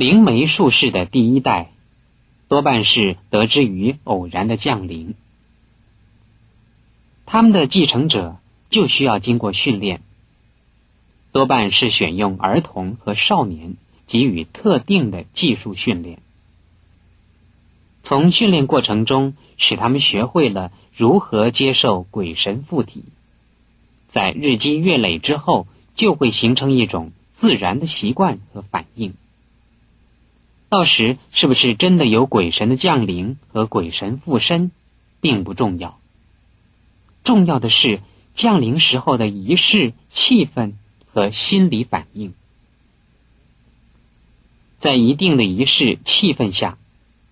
灵媒术士的第一代，多半是得之于偶然的降临。他们的继承者就需要经过训练，多半是选用儿童和少年，给予特定的技术训练。从训练过程中，使他们学会了如何接受鬼神附体，在日积月累之后，就会形成一种自然的习惯和反应。到时是不是真的有鬼神的降临和鬼神附身，并不重要。重要的是降临时候的仪式、气氛和心理反应。在一定的仪式气氛下。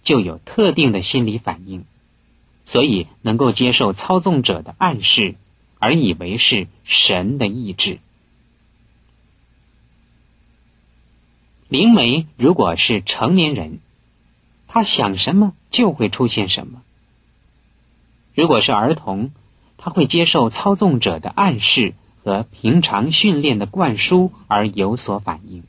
就有特定的心理反应，所以能够接受操纵者的暗示，而以为是神的意志。灵媒如果是成年人，他想什么就会出现什么；如果是儿童，他会接受操纵者的暗示和平常训练的灌输而有所反应。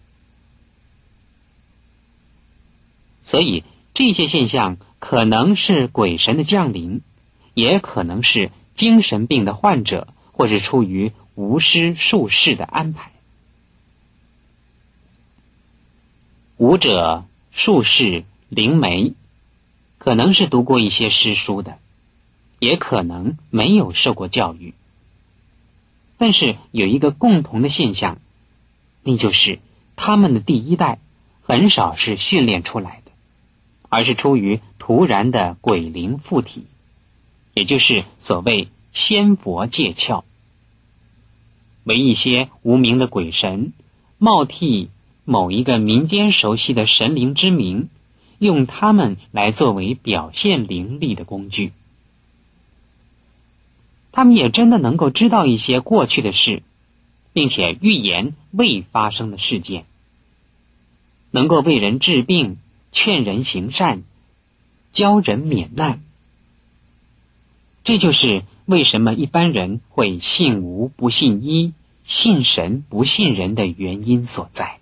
所以。这些现象可能是鬼神的降临，也可能是精神病的患者，或是出于巫师术士的安排。武者、术士、灵媒，可能是读过一些诗书的，也可能没有受过教育。但是有一个共同的现象，那就是他们的第一代很少是训练出来的。而是出于突然的鬼灵附体，也就是所谓仙佛借窍，为一些无名的鬼神冒替某一个民间熟悉的神灵之名，用他们来作为表现灵力的工具。他们也真的能够知道一些过去的事，并且预言未发生的事件，能够为人治病。劝人行善，教人免难，这就是为什么一般人会信无不信一，信神不信人的原因所在。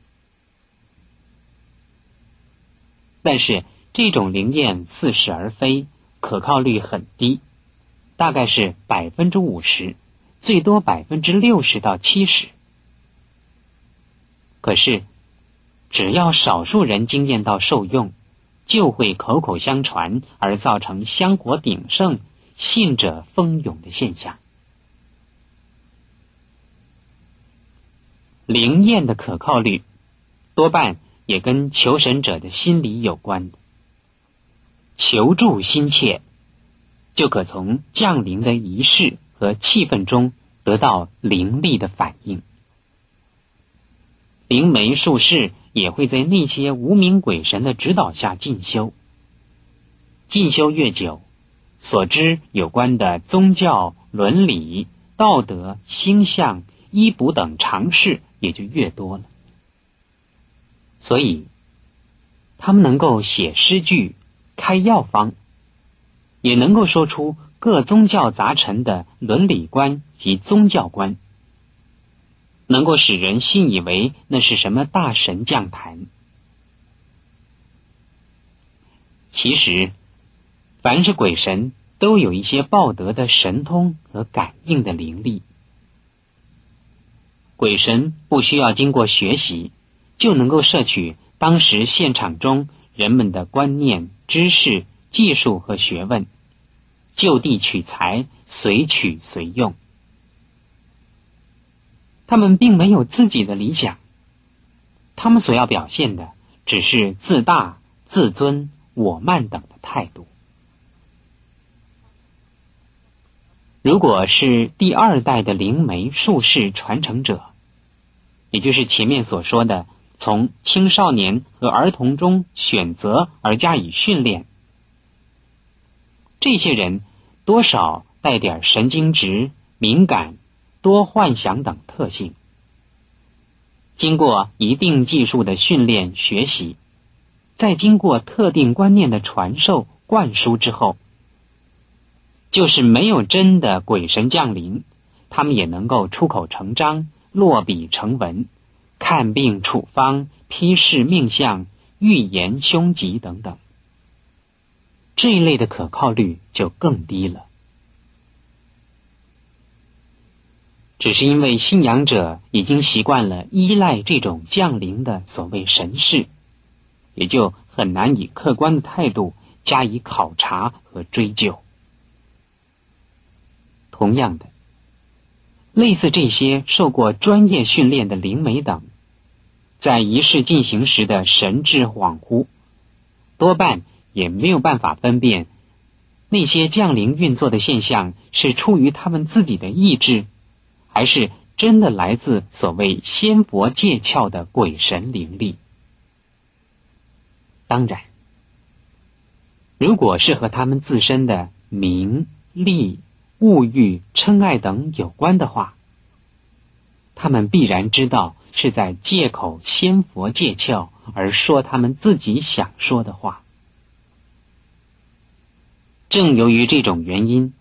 但是这种灵验似是而非，可靠率很低，大概是百分之五十，最多百分之六十到七十。可是。只要少数人经验到受用，就会口口相传，而造成香火鼎盛、信者蜂涌的现象。灵验的可靠率，多半也跟求神者的心理有关。求助心切，就可从降临的仪式和气氛中得到灵力的反应。灵媒术士。也会在那些无名鬼神的指导下进修。进修越久，所知有关的宗教、伦理、道德、星象、医卜等常识也就越多了。所以，他们能够写诗句、开药方，也能够说出各宗教杂陈的伦理观及宗教观。能够使人信以为那是什么大神降坛。其实，凡是鬼神都有一些报德的神通和感应的灵力。鬼神不需要经过学习，就能够摄取当时现场中人们的观念、知识、技术和学问，就地取材，随取随用。他们并没有自己的理想，他们所要表现的只是自大、自尊、我慢等的态度。如果是第二代的灵媒术士传承者，也就是前面所说的从青少年和儿童中选择而加以训练，这些人多少带点神经质、敏感。多幻想等特性，经过一定技术的训练学习，再经过特定观念的传授灌输之后，就是没有真的鬼神降临，他们也能够出口成章、落笔成文，看病处方、批示命相、预言凶吉等等。这一类的可靠率就更低了。只是因为信仰者已经习惯了依赖这种降临的所谓神事，也就很难以客观的态度加以考察和追究。同样的，类似这些受过专业训练的灵媒等，在仪式进行时的神志恍惚，多半也没有办法分辨那些降临运作的现象是出于他们自己的意志。还是真的来自所谓仙佛界窍的鬼神灵力。当然，如果是和他们自身的名利、物欲、嗔爱等有关的话，他们必然知道是在借口仙佛借窍而说他们自己想说的话。正由于这种原因，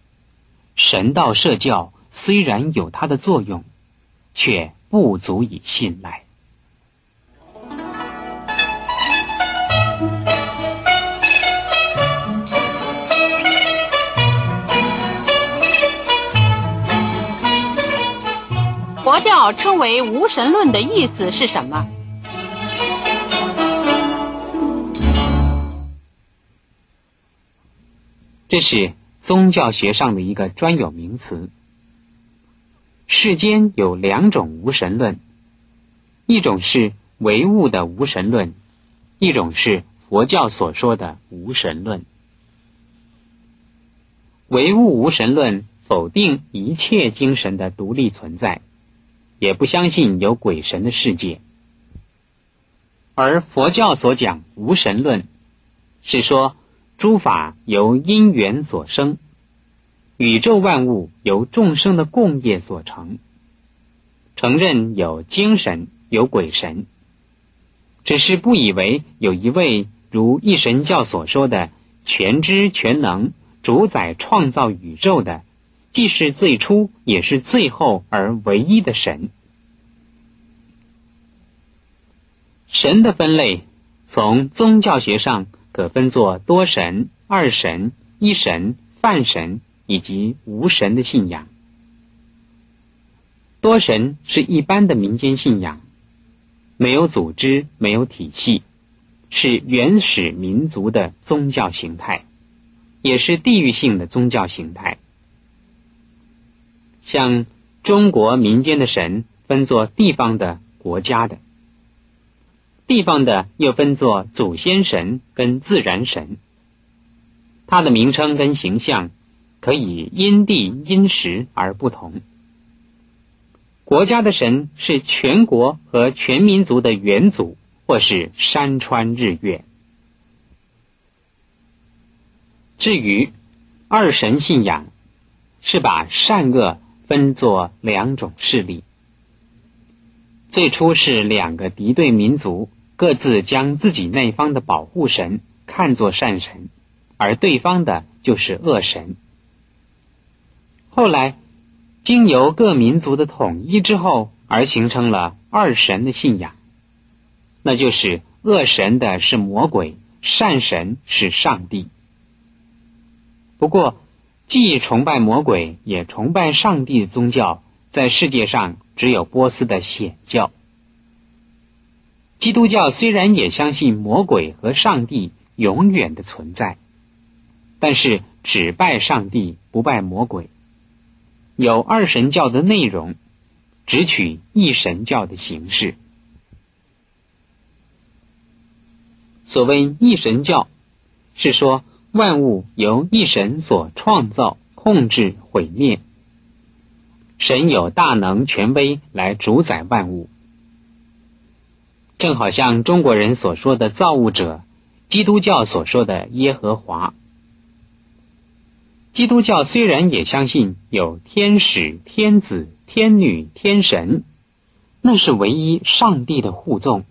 神道社教。虽然有它的作用，却不足以信赖。教称为无神论的意思是什么？这是宗教学上的一个专有名词。世间有两种无神论，一种是唯物的无神论，一种是佛教所说的无神论。唯物无神论否定一切精神的独立存在，也不相信有鬼神的世界，而佛教所讲无神论，是说诸法由因缘所生。宇宙万物由众生的共业所成，承认有精神有鬼神，只是不以为有一位如一神教所说的全知全能、主宰创造宇宙的，既是最初也是最后而唯一的神。神的分类，从宗教学上可分作多神、二神、一神、泛神。以及无神的信仰，多神是一般的民间信仰，没有组织，没有体系，是原始民族的宗教形态，也是地域性的宗教形态。像中国民间的神分作地方的、国家的，地方的又分作祖先神跟自然神，它的名称跟形象。可以因地因时而不同。国家的神是全国和全民族的元祖，或是山川日月。至于二神信仰，是把善恶分作两种势力。最初是两个敌对民族，各自将自己那方的保护神看作善神，而对方的就是恶神。后来，经由各民族的统一之后，而形成了二神的信仰，那就是恶神的是魔鬼，善神是上帝。不过，既崇拜魔鬼也崇拜上帝的宗教，在世界上只有波斯的显教。基督教虽然也相信魔鬼和上帝永远的存在，但是只拜上帝，不拜魔鬼。有二神教的内容，只取一神教的形式。所谓一神教，是说万物由一神所创造、控制、毁灭，神有大能、权威来主宰万物。正好像中国人所说的造物者，基督教所说的耶和华。基督教虽然也相信有天使、天子、天女、天神，那是唯一上帝的护众，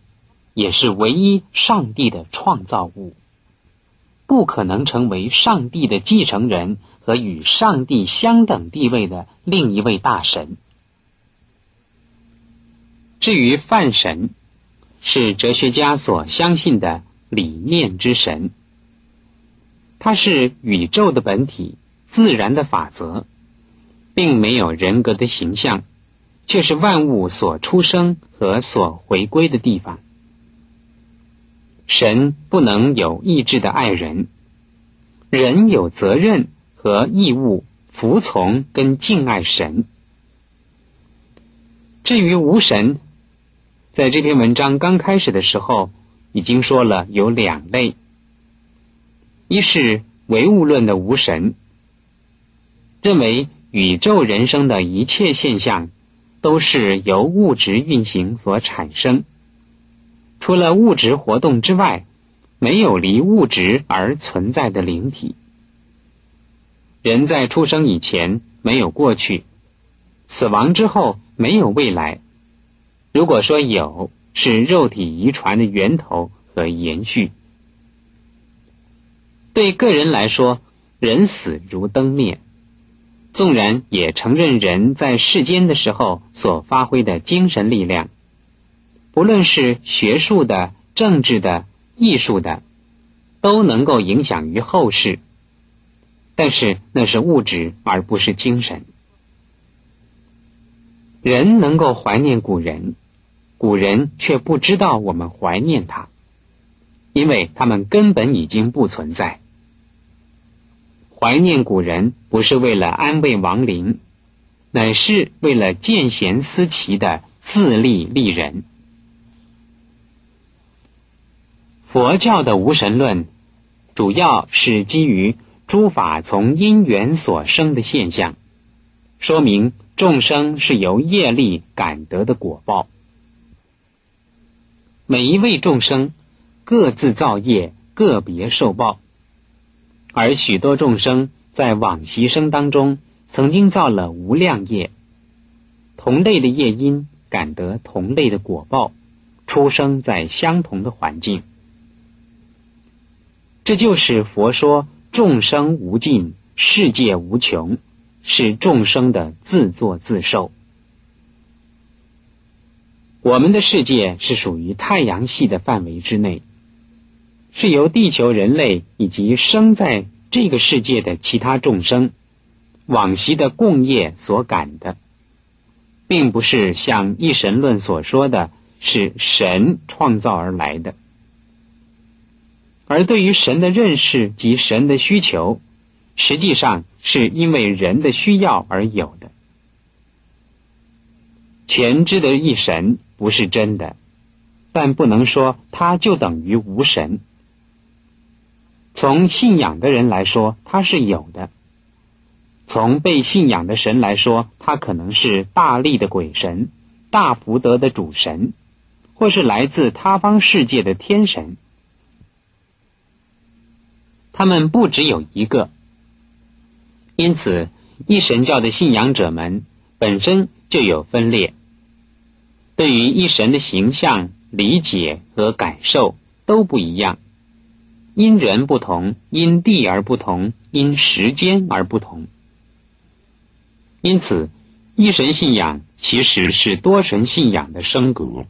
也是唯一上帝的创造物，不可能成为上帝的继承人和与上帝相等地位的另一位大神。至于泛神，是哲学家所相信的理念之神。它是宇宙的本体，自然的法则，并没有人格的形象，却是万物所出生和所回归的地方。神不能有意志的爱人，人有责任和义务服从跟敬爱神。至于无神，在这篇文章刚开始的时候，已经说了有两类。一是唯物论的无神，认为宇宙人生的一切现象都是由物质运行所产生，除了物质活动之外，没有离物质而存在的灵体。人在出生以前没有过去，死亡之后没有未来。如果说有，是肉体遗传的源头和延续。对个人来说，人死如灯灭。纵然也承认人在世间的时候所发挥的精神力量，不论是学术的、政治的、艺术的，都能够影响于后世。但是那是物质，而不是精神。人能够怀念古人，古人却不知道我们怀念他，因为他们根本已经不存在。怀念古人不是为了安慰亡灵，乃是为了见贤思齐的自立立人。佛教的无神论，主要是基于诸法从因缘所生的现象，说明众生是由业力感得的果报。每一位众生各自造业，个别受报。而许多众生在往昔生当中曾经造了无量业，同类的业因感得同类的果报，出生在相同的环境。这就是佛说众生无尽，世界无穷，是众生的自作自受。我们的世界是属于太阳系的范围之内。是由地球人类以及生在这个世界的其他众生往昔的共业所感的，并不是像一神论所说的是神创造而来的。而对于神的认识及神的需求，实际上是因为人的需要而有的。全知的一神不是真的，但不能说它就等于无神。从信仰的人来说，它是有的；从被信仰的神来说，它可能是大力的鬼神、大福德的主神，或是来自他方世界的天神。他们不只有一个，因此一神教的信仰者们本身就有分裂，对于一神的形象、理解和感受都不一样。因人不同，因地而不同，因时间而不同。因此，一神信仰其实是多神信仰的升格。